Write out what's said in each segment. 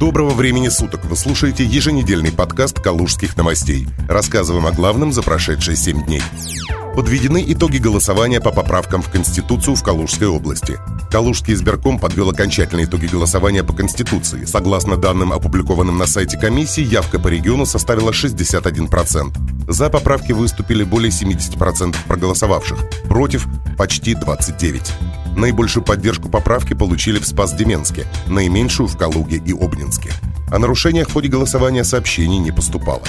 Доброго времени суток! Вы слушаете еженедельный подкаст «Калужских новостей». Рассказываем о главном за прошедшие 7 дней. Подведены итоги голосования по поправкам в Конституцию в Калужской области. Калужский избирком подвел окончательные итоги голосования по Конституции. Согласно данным, опубликованным на сайте комиссии, явка по региону составила 61%. За поправки выступили более 70% проголосовавших, против – почти 29%. Наибольшую поддержку поправки получили в Спас-Деменске, наименьшую в Калуге и Обнинске. О нарушениях в ходе голосования сообщений не поступало.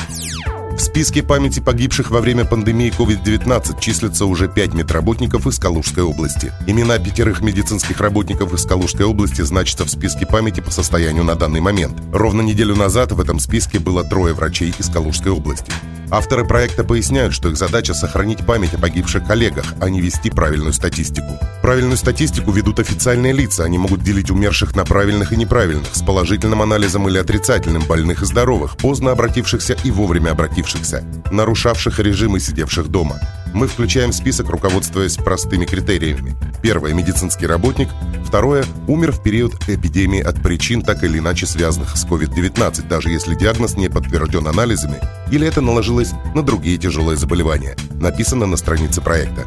В списке памяти погибших во время пандемии COVID-19 числятся уже пять медработников из Калужской области. Имена пятерых медицинских работников из Калужской области значатся в списке памяти по состоянию на данный момент. Ровно неделю назад в этом списке было трое врачей из Калужской области. Авторы проекта поясняют, что их задача сохранить память о погибших коллегах, а не вести правильную статистику. Правильную статистику ведут официальные лица, они могут делить умерших на правильных и неправильных, с положительным анализом или отрицательным, больных и здоровых, поздно обратившихся и вовремя обратившихся, нарушавших режим и сидевших дома. Мы включаем список, руководствуясь простыми критериями. Первое – медицинский работник. Второе – умер в период эпидемии от причин, так или иначе связанных с COVID-19, даже если диагноз не подтвержден анализами или это наложилось на другие тяжелые заболевания. Написано на странице проекта.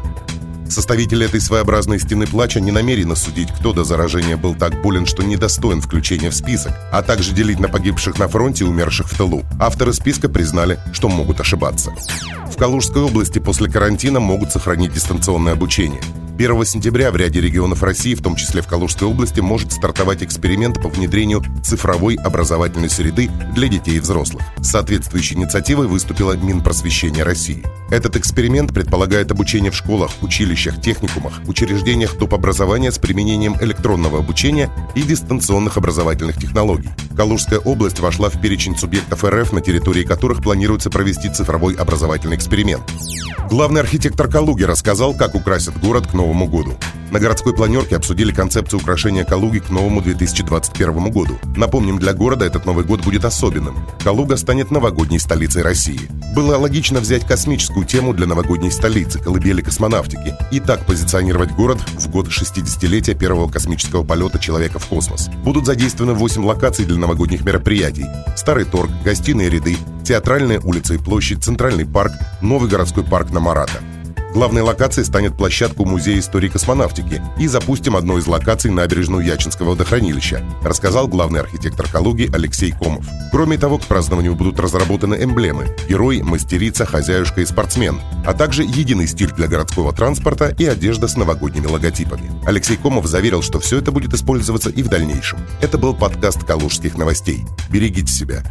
Составители этой своеобразной стены плача не намерены судить, кто до заражения был так болен, что недостоин включения в список, а также делить на погибших на фронте и умерших в тылу. Авторы списка признали, что могут ошибаться. В Калужской области после карантина могут сохранить дистанционное обучение. 1 сентября в ряде регионов России, в том числе в Калужской области, может стартовать эксперимент по внедрению цифровой образовательной среды для детей и взрослых. Соответствующей инициативой выступила Минпросвещение России. Этот эксперимент предполагает обучение в школах, училищах, техникумах, учреждениях топ образования с применением электронного обучения и дистанционных образовательных технологий. Калужская область вошла в перечень субъектов РФ, на территории которых планируется провести цифровой образовательный эксперимент. Главный архитектор Калуги рассказал, как украсят город к Новому году. На городской планерке обсудили концепцию украшения Калуги к новому 2021 году. Напомним, для города этот Новый год будет особенным. Калуга станет новогодней столицей России. Было логично взять космическую тему для новогодней столицы, колыбели космонавтики, и так позиционировать город в год 60-летия первого космического полета человека в космос. Будут задействованы 8 локаций для новогодних мероприятий. Старый торг, гостиные ряды, театральная улица и площадь, центральный парк, новый городской парк на Марата. Главной локацией станет площадка Музея истории космонавтики и запустим одну из локаций набережную Ячинского водохранилища, рассказал главный архитектор Калуги Алексей Комов. Кроме того, к празднованию будут разработаны эмблемы – герой, мастерица, хозяюшка и спортсмен, а также единый стиль для городского транспорта и одежда с новогодними логотипами. Алексей Комов заверил, что все это будет использоваться и в дальнейшем. Это был подкаст «Калужских новостей». Берегите себя.